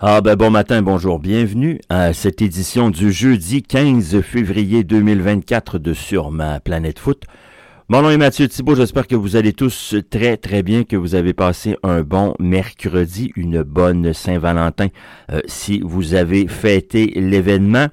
Ah ben bon matin, bonjour, bienvenue à cette édition du jeudi 15 février 2024 de Sur ma planète foot. Mon nom est Mathieu Thibault, j'espère que vous allez tous très très bien, que vous avez passé un bon mercredi, une bonne Saint-Valentin euh, si vous avez fêté l'événement.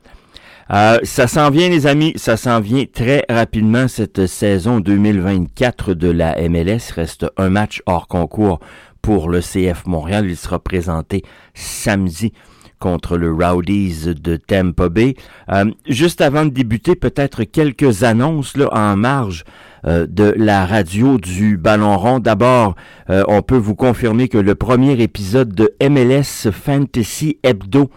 Euh, ça s'en vient les amis, ça s'en vient très rapidement cette saison 2024 de la MLS. Reste un match hors concours pour le CF Montréal. Il sera présenté samedi contre le Rowdies de Tampa Bay. Euh, juste avant de débuter, peut-être quelques annonces là, en marge euh, de la radio du Ballon rond. D'abord, euh, on peut vous confirmer que le premier épisode de MLS Fantasy Hebdo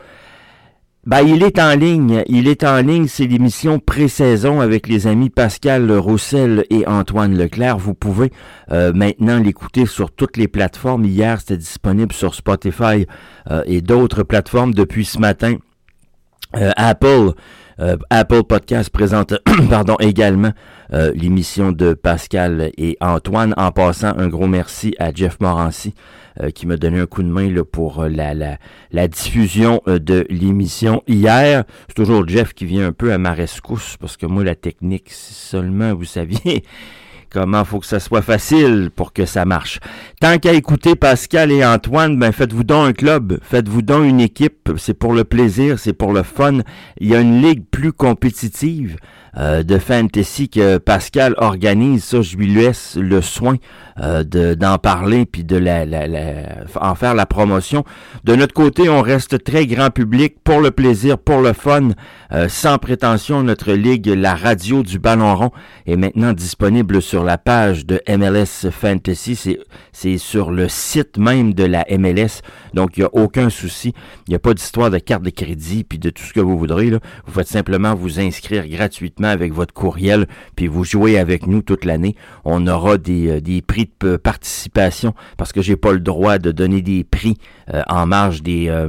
ben, il est en ligne. Il est en ligne. C'est l'émission pré-saison avec les amis Pascal Roussel et Antoine Leclerc. Vous pouvez euh, maintenant l'écouter sur toutes les plateformes. Hier, c'était disponible sur Spotify euh, et d'autres plateformes depuis ce matin. Euh, Apple, Apple Podcast présente pardon, également l'émission de Pascal et Antoine. En passant, un gros merci à Jeff Morancy euh, qui m'a donné un coup de main là, pour euh, la, la, la diffusion euh, de l'émission hier. C'est toujours Jeff qui vient un peu à ma rescousse parce que moi, la technique, seulement, vous saviez comment faut que ça soit facile pour que ça marche? Tant qu'à écouter Pascal et Antoine, ben faites-vous donc un club, faites-vous donc une équipe, c'est pour le plaisir, c'est pour le fun. Il y a une ligue plus compétitive. Euh, de fantasy que Pascal organise. Ça, je lui laisse le soin euh, d'en parler puis de la, la, en faire la promotion. De notre côté, on reste très grand public pour le plaisir, pour le fun, euh, sans prétention. Notre ligue, la radio du Ballon Rond, est maintenant disponible sur la page de MLS Fantasy. C'est sur le site même de la MLS. Donc, il n'y a aucun souci. Il n'y a pas d'histoire de carte de crédit puis de tout ce que vous voudrez. Vous faites simplement vous inscrire gratuitement avec votre courriel, puis vous jouez avec nous toute l'année. On aura des, euh, prix de participation parce que j'ai pas le droit de donner des prix en marge des, euh,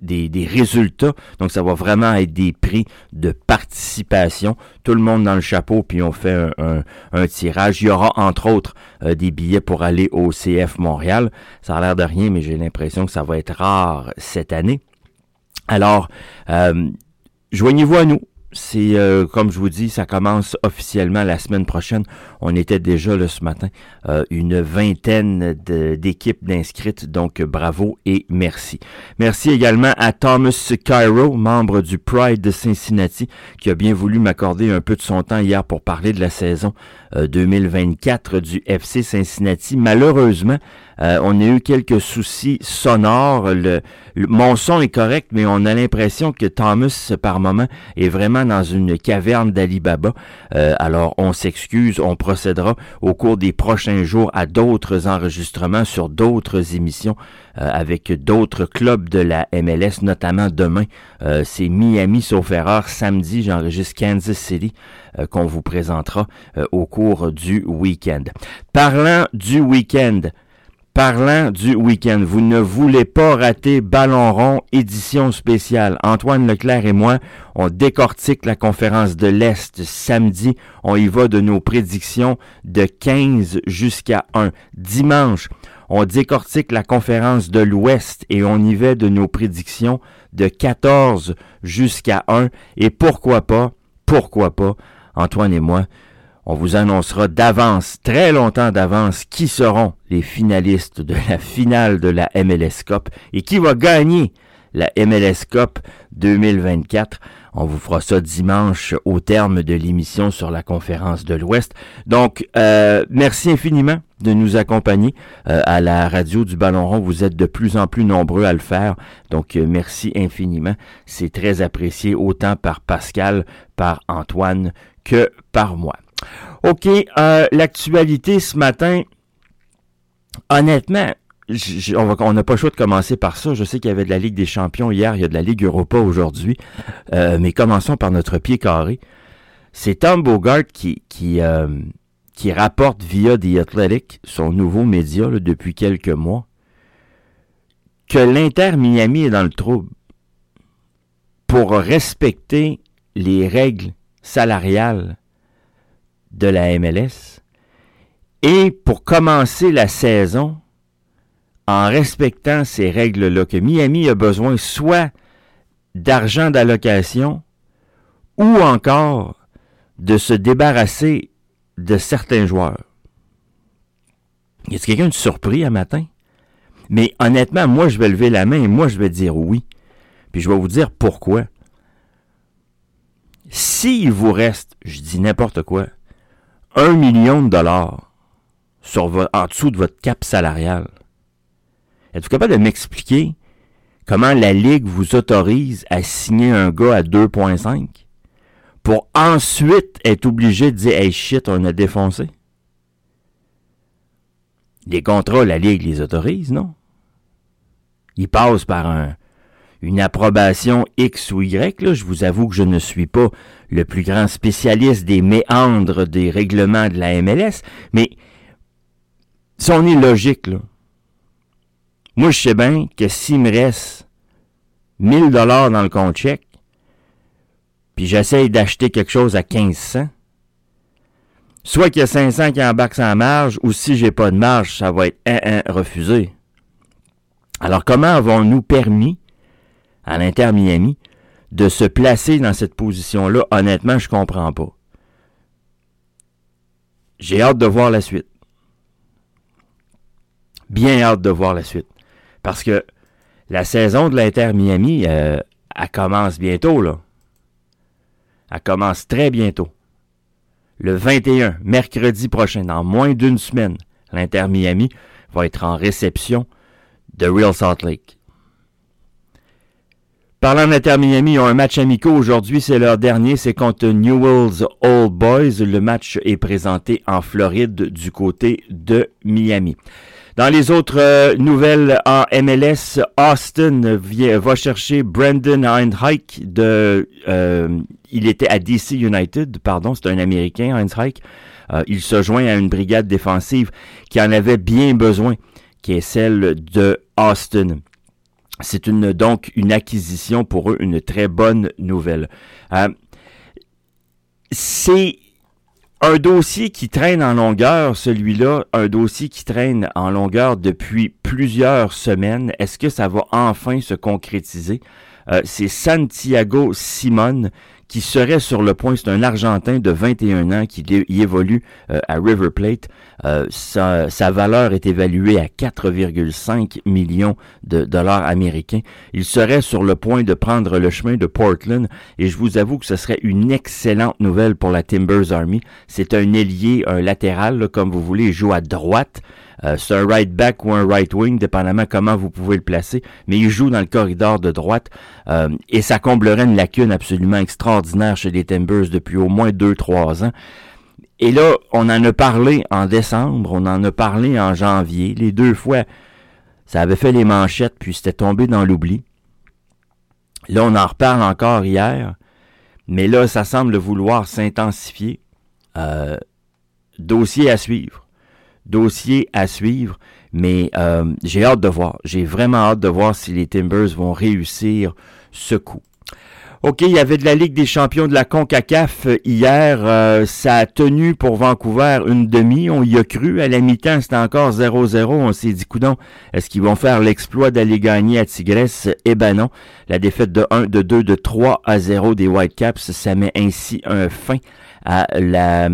des, des, résultats. Donc, ça va vraiment être des prix de participation. Tout le monde dans le chapeau, puis on fait un, un, tirage. Il y aura, entre autres, des billets pour aller au CF Montréal. Ça a l'air de rien, mais j'ai l'impression que ça va être rare cette année. Alors, joignez-vous à nous c'est euh, comme je vous dis, ça commence officiellement la semaine prochaine. On était déjà là ce matin, euh, une vingtaine d'équipes d'inscrites, donc bravo et merci. Merci également à Thomas Cairo, membre du Pride de Cincinnati, qui a bien voulu m'accorder un peu de son temps hier pour parler de la saison 2024 euh, du FC Cincinnati. Malheureusement, euh, on a eu quelques soucis sonores. Le, mon son est correct, mais on a l'impression que Thomas, par moment, est vraiment dans une caverne d'Alibaba. Euh, alors, on s'excuse, on procédera au cours des prochains jours à d'autres enregistrements sur d'autres émissions avec d'autres clubs de la MLS, notamment demain. C'est Miami, sauf erreur. Samedi, j'enregistre Kansas City qu'on vous présentera au cours du week-end. Parlant du week-end, Parlant du week-end, vous ne voulez pas rater Ballon rond édition spéciale. Antoine Leclerc et moi, on décortique la conférence de l'Est samedi. On y va de nos prédictions de 15 jusqu'à 1. Dimanche, on décortique la conférence de l'Ouest et on y va de nos prédictions de 14 jusqu'à 1. Et pourquoi pas, pourquoi pas, Antoine et moi, on vous annoncera d'avance, très longtemps d'avance, qui seront les finalistes de la finale de la MLS Cup et qui va gagner la MLS Cup 2024. On vous fera ça dimanche au terme de l'émission sur la conférence de l'Ouest. Donc, euh, merci infiniment de nous accompagner euh, à la radio du Ballon Rond. Vous êtes de plus en plus nombreux à le faire. Donc, euh, merci infiniment. C'est très apprécié autant par Pascal, par Antoine que par moi. OK, l'actualité ce matin, honnêtement, on n'a pas le choix de commencer par ça. Je sais qu'il y avait de la Ligue des champions hier, il y a de la Ligue Europa aujourd'hui, euh, mais commençons par notre pied carré. C'est Tom Bogart qui, qui, euh, qui rapporte via The Athletic, son nouveau média depuis quelques mois, que l'Inter Miami est dans le trouble pour respecter les règles salariales de la MLS. Et pour commencer la saison en respectant ces règles-là que Miami a besoin soit d'argent d'allocation ou encore de se débarrasser de certains joueurs. Y a quelqu'un de surpris un matin? Mais honnêtement, moi, je vais lever la main et moi, je vais dire oui. Puis je vais vous dire pourquoi. S'il vous reste, je dis n'importe quoi, un million de dollars sur en dessous de votre cap salarial, êtes-vous capable de m'expliquer comment la Ligue vous autorise à signer un gars à 2.5 pour ensuite être obligé de dire Hey shit, on a défoncé? Les contrats, la Ligue les autorise, non? Ils passent par un, une approbation X ou Y. Là. Je vous avoue que je ne suis pas le plus grand spécialiste des méandres des règlements de la MLS, mais si on est logique, là, moi je sais bien que s'il me reste 1000 dollars dans le compte chèque, puis j'essaye d'acheter quelque chose à 1500, soit qu'il y a 500 qui embarquent sans marge, ou si j'ai pas de marge, ça va être un, un refusé. Alors comment avons-nous permis à l'Inter Miami de se placer dans cette position-là, honnêtement, je comprends pas. J'ai hâte de voir la suite. Bien hâte de voir la suite. Parce que la saison de l'Inter Miami, euh, elle commence bientôt, là. Elle commence très bientôt. Le 21, mercredi prochain, dans moins d'une semaine, l'Inter Miami va être en réception de Real Salt Lake. Parlant d'Inter Miami, ils ont un match amical aujourd'hui, c'est leur dernier, c'est contre Newell's Old Boys. Le match est présenté en Floride du côté de Miami. Dans les autres euh, nouvelles en MLS, Austin va chercher Brandon Heinreich de, euh, il était à DC United, pardon, c'est un Américain, Heinreich. Euh, il se joint à une brigade défensive qui en avait bien besoin, qui est celle de Austin. C'est une donc une acquisition pour eux, une très bonne nouvelle. Euh, c'est un dossier qui traîne en longueur, celui-là, un dossier qui traîne en longueur depuis plusieurs semaines. Est-ce que ça va enfin se concrétiser? Euh, c'est Santiago Simon qui serait sur le point, c'est un Argentin de 21 ans qui y évolue euh, à River Plate. Euh, sa, valeur est évaluée à 4,5 millions de dollars américains. Il serait sur le point de prendre le chemin de Portland et je vous avoue que ce serait une excellente nouvelle pour la Timbers Army. C'est un ailier, un latéral, comme vous voulez, il joue à droite. Euh, c'est un right back ou un right wing, dépendamment comment vous pouvez le placer, mais il joue dans le corridor de droite euh, et ça comblerait une lacune absolument extraordinaire chez les Timbers depuis au moins 2-3 ans. Et là, on en a parlé en décembre, on en a parlé en janvier, les deux fois, ça avait fait les manchettes, puis c'était tombé dans l'oubli. Là, on en reparle encore hier, mais là, ça semble vouloir s'intensifier. Euh, dossier à suivre dossier à suivre, mais euh, j'ai hâte de voir. J'ai vraiment hâte de voir si les Timbers vont réussir ce coup. OK, il y avait de la Ligue des champions de la CONCACAF hier. Euh, ça a tenu pour Vancouver une demi. On y a cru. À la mi-temps, c'était encore 0-0. On s'est dit, coudon, est-ce qu'ils vont faire l'exploit d'aller gagner à Tigresse? Eh ben non. La défaite de 1, de 2, de 3 à 0 des Whitecaps, ça met ainsi un fin à la,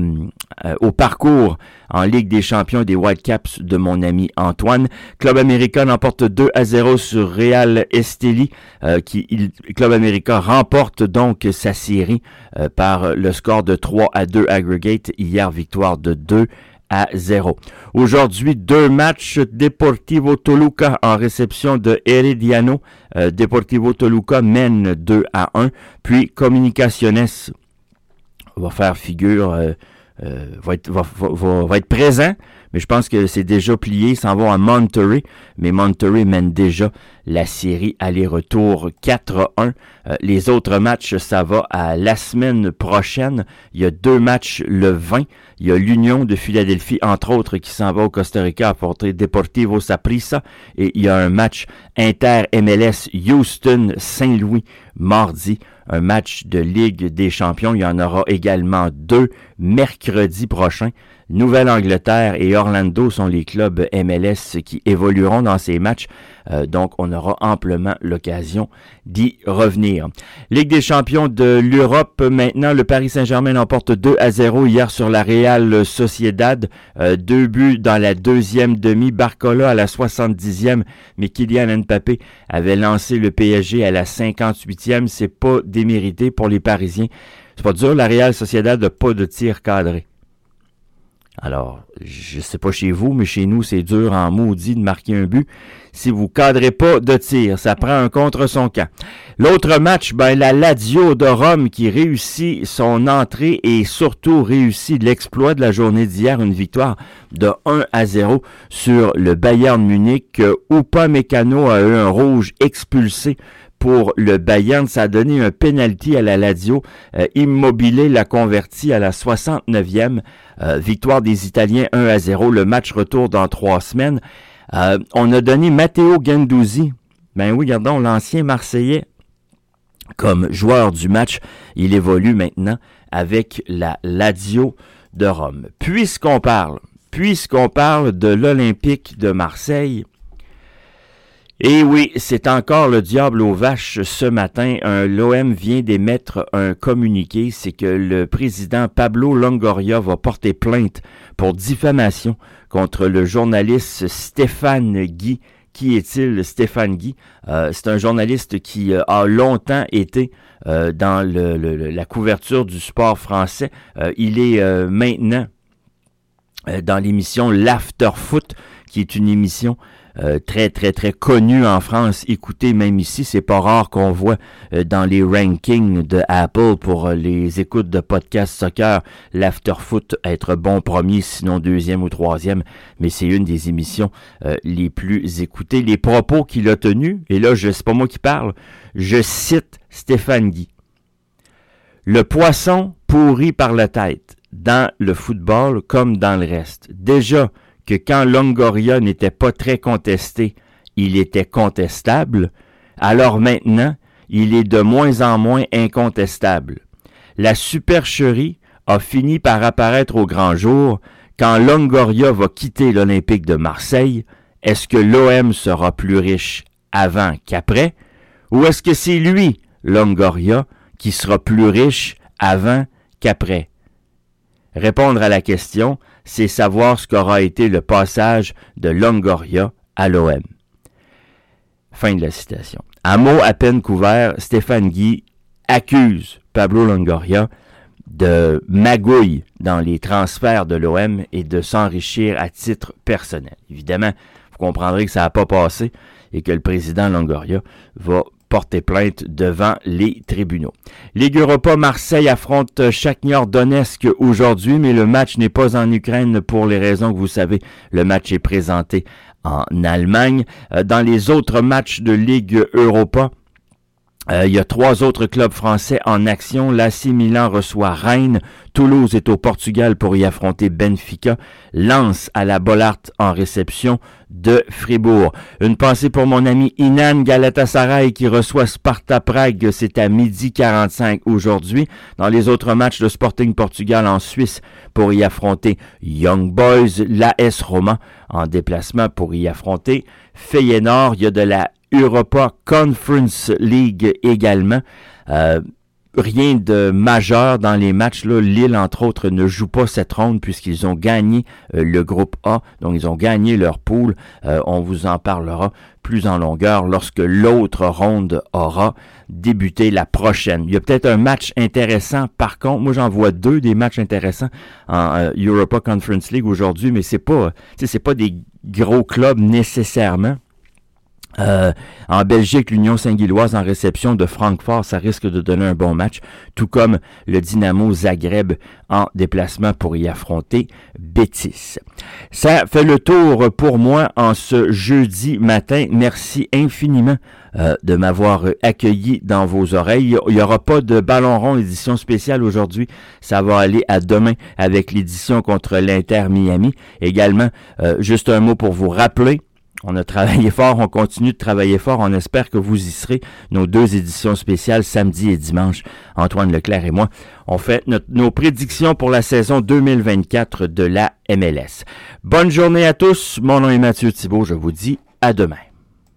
euh, au parcours en Ligue des champions des Whitecaps de mon ami Antoine. Club Américain emporte 2 à 0 sur Real Esteli, euh, qui Club Américain remporte donc sa série euh, par le score de 3 à 2 aggregate. Hier, victoire de 2 à 0. Aujourd'hui, deux matchs Deportivo Toluca en réception de Herediano. Deportivo Toluca mène 2 à 1. Puis Comunicaciones va faire figure, euh, euh, va, être, va, va, va, être présent, mais je pense que c'est déjà plié. S'en vont à Monterey, mais Monterey mène déjà la série aller-retour 4-1. Euh, les autres matchs, ça va à la semaine prochaine. Il y a deux matchs le 20. Il y a l'Union de Philadelphie, entre autres, qui s'en va au Costa Rica à porter Deportivo Saprissa. Et il y a un match inter-MLS Houston-Saint-Louis mardi un match de Ligue des champions. Il y en aura également deux mercredi prochain. Nouvelle-Angleterre et Orlando sont les clubs MLS qui évolueront dans ces matchs. Euh, donc, on aura amplement l'occasion d'y revenir. Ligue des champions de l'Europe, maintenant, le Paris Saint-Germain l'emporte 2 à 0 hier sur la Real Sociedad. Euh, deux buts dans la deuxième demi. Barcola à la 70e, mais Kylian Mbappé avait lancé le PSG à la 58e. C'est pas démérité pour les Parisiens. C'est pas dur, la Real Sociedad n'a pas de tir cadré. Alors, je sais pas chez vous, mais chez nous, c'est dur en maudit de marquer un but. Si vous cadrez pas de tir, ça prend un contre son camp. L'autre match, ben, la Lazio de Rome qui réussit son entrée et surtout réussit l'exploit de la journée d'hier, une victoire de 1 à 0 sur le Bayern Munich. Upa Mécano a eu un rouge expulsé pour le Bayern. Ça a donné un penalty à la Lazio. Euh, Immobilier l'a converti à la 69e. Euh, victoire des Italiens 1 à 0. Le match retour dans trois semaines. Euh, on a donné Matteo Ganduzzi. Ben oui, regardons, l'ancien Marseillais comme joueur du match. Il évolue maintenant avec la Lazio de Rome. Puisqu'on parle, puisqu'on parle de l'Olympique de Marseille, et oui, c'est encore le diable aux vaches ce matin. L'OM vient d'émettre un communiqué, c'est que le président Pablo Longoria va porter plainte pour diffamation contre le journaliste Stéphane Guy. Qui est-il, Stéphane Guy? Euh, c'est un journaliste qui euh, a longtemps été euh, dans la couverture du sport français. il est maintenant dans l'émission L'After Foot, qui est une émission euh, très, très, très connu en France. Écoutez, même ici, c'est pas rare qu'on voit euh, dans les rankings de Apple pour euh, les écoutes de podcast soccer, l'afterfoot être bon premier, sinon deuxième ou troisième, mais c'est une des émissions les plus écoutées. Les propos qu'il a tenus, et là, je, c'est pas moi qui parle, je cite Stéphane Guy. Le poisson pourri par la tête dans le football comme dans le reste. Déjà, que quand Longoria n'était pas très contesté, il était contestable, alors maintenant, il est de moins en moins incontestable. La supercherie a fini par apparaître au grand jour quand Longoria va quitter l'Olympique de Marseille. Est-ce que l'OM sera plus riche avant qu'après? Ou est-ce que c'est lui, Longoria, qui sera plus riche avant qu'après? Répondre à la question, c'est savoir ce qu'aura été le passage de Longoria à l'OM. Fin de la citation. Un mot à peine couvert, Stéphane Guy accuse Pablo Longoria de magouille dans les transferts de l'OM et de s'enrichir à titre personnel. Évidemment, vous comprendrez que ça n'a pas passé et que le président Longoria va plainte devant les tribunaux. Ligue Europa Marseille affronte Shakhtar Donetsk aujourd'hui, mais le match n'est pas en Ukraine pour les raisons que vous savez. Le match est présenté en Allemagne. Euh, dans les autres matchs de Ligue Europa, il y a trois autres clubs français en action. L'AC Milan reçoit Rennes. Toulouse est au Portugal pour y affronter Benfica. Lance à la Bollard en réception de Fribourg. Une pensée pour mon ami Inan Galatasaray qui reçoit Sparta Prague. C'est à midi 45 aujourd'hui. Dans les autres matchs de Sporting Portugal en Suisse pour y affronter Young Boys. L'AS Roma en déplacement pour y affronter Feyenoord. Il y a de la Europa Conference League également. Euh, rien de majeur dans les matchs. Là. Lille, entre autres, ne joue pas cette ronde puisqu'ils ont gagné euh, le groupe A. Donc, ils ont gagné leur pool. Euh, on vous en parlera plus en longueur lorsque l'autre ronde aura débuté la prochaine. Il y a peut-être un match intéressant. Par contre, moi, j'en vois deux des matchs intéressants en Europa Conference League aujourd'hui, mais c'est pas, c'est pas des gros clubs nécessairement. Euh, en Belgique, l'Union Saint-Gilloise en réception de Francfort, ça risque de donner un bon match, tout comme le Dynamo Zagreb en déplacement pour y affronter Betis. Ça fait le tour pour moi en ce jeudi matin. Merci infiniment euh, de m'avoir accueilli dans vos oreilles. Il n'y aura pas de ballon rond édition spéciale aujourd'hui. Ça va aller à demain avec l'édition contre l'Inter Miami. Également, euh, juste un mot pour vous rappeler On a travaillé fort, on continue de travailler fort. On espère que vous y serez. Nos deux éditions spéciales, samedi et dimanche, Antoine Leclerc et moi, on fait nos prédictions pour la saison 2024 de la MLS. Bonne journée à tous. Mon nom est Mathieu Thibault. Je vous dis à demain.